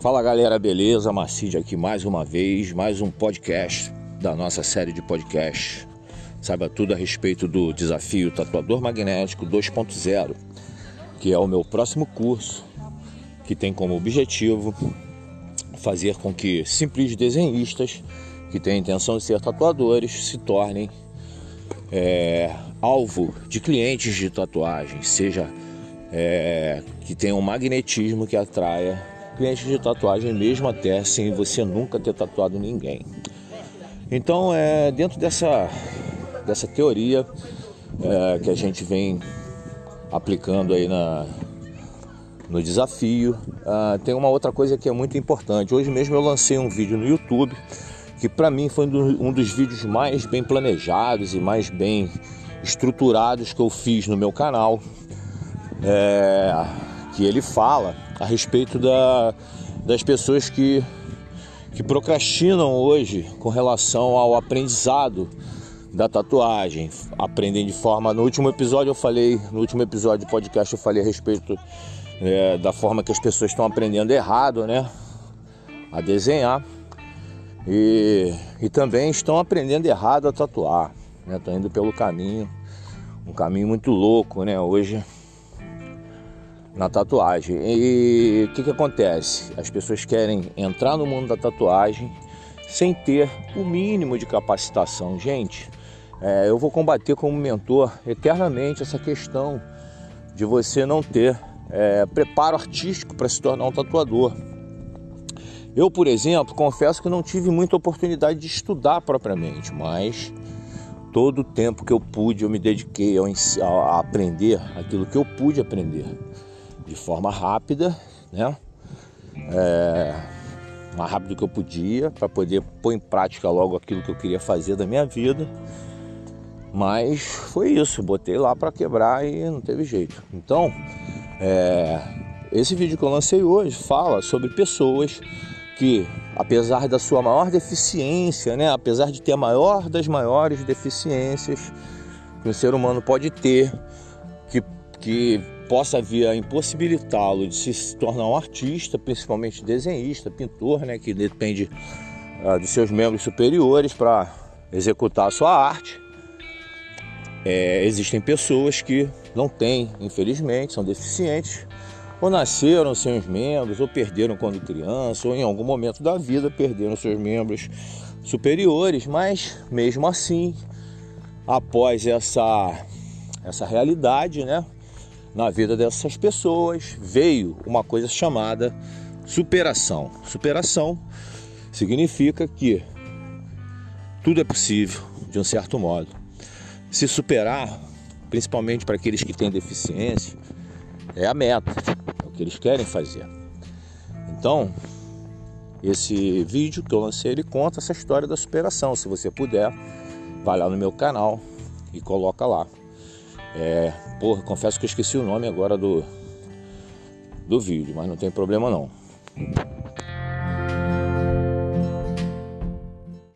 Fala galera, beleza? Macide aqui mais uma vez, mais um podcast da nossa série de podcast. Saiba tudo a respeito do desafio Tatuador Magnético 2.0, que é o meu próximo curso, que tem como objetivo fazer com que simples desenhistas que têm a intenção de ser tatuadores se tornem é, alvo de clientes de tatuagem, seja é, que tenha um magnetismo que atraia clientes de tatuagem, mesmo até sem você nunca ter tatuado ninguém. Então, é dentro dessa, dessa teoria é, que a gente vem aplicando aí na, no desafio, uh, tem uma outra coisa que é muito importante. Hoje mesmo eu lancei um vídeo no YouTube que para mim foi um dos vídeos mais bem planejados e mais bem estruturados que eu fiz no meu canal é, que ele fala a respeito da, das pessoas que, que procrastinam hoje com relação ao aprendizado da tatuagem. Aprendem de forma. No último episódio eu falei, no último episódio do podcast eu falei a respeito é, da forma que as pessoas estão aprendendo errado, né? A desenhar. E, e também estão aprendendo errado a tatuar. Estão né? indo pelo caminho, um caminho muito louco, né? Hoje na tatuagem. E o que, que acontece? As pessoas querem entrar no mundo da tatuagem sem ter o mínimo de capacitação. Gente, é, eu vou combater como mentor eternamente essa questão de você não ter é, preparo artístico para se tornar um tatuador. Eu, por exemplo, confesso que não tive muita oportunidade de estudar propriamente, mas todo o tempo que eu pude eu me dediquei a aprender aquilo que eu pude aprender de forma rápida, né? É, mais rápido que eu podia, para poder pôr em prática logo aquilo que eu queria fazer da minha vida. Mas foi isso, botei lá para quebrar e não teve jeito. Então, é, esse vídeo que eu lancei hoje fala sobre pessoas que, apesar da sua maior deficiência, né, apesar de ter a maior das maiores deficiências que o ser humano pode ter, que, que possa vir a impossibilitá-lo de se tornar um artista, principalmente desenhista, pintor, né, que depende uh, dos seus membros superiores para executar a sua arte. É, existem pessoas que não têm, infelizmente, são deficientes, ou nasceram sem os membros, ou perderam quando criança, ou em algum momento da vida perderam seus membros superiores, mas mesmo assim, após essa, essa realidade, né, na vida dessas pessoas veio uma coisa chamada superação. Superação significa que tudo é possível, de um certo modo. Se superar, principalmente para aqueles que têm deficiência, é a meta, é o que eles querem fazer. Então, esse vídeo que eu lancei, ele conta essa história da superação. Se você puder, vai lá no meu canal e coloca lá. É, porra, confesso que esqueci o nome agora do, do vídeo, mas não tem problema não.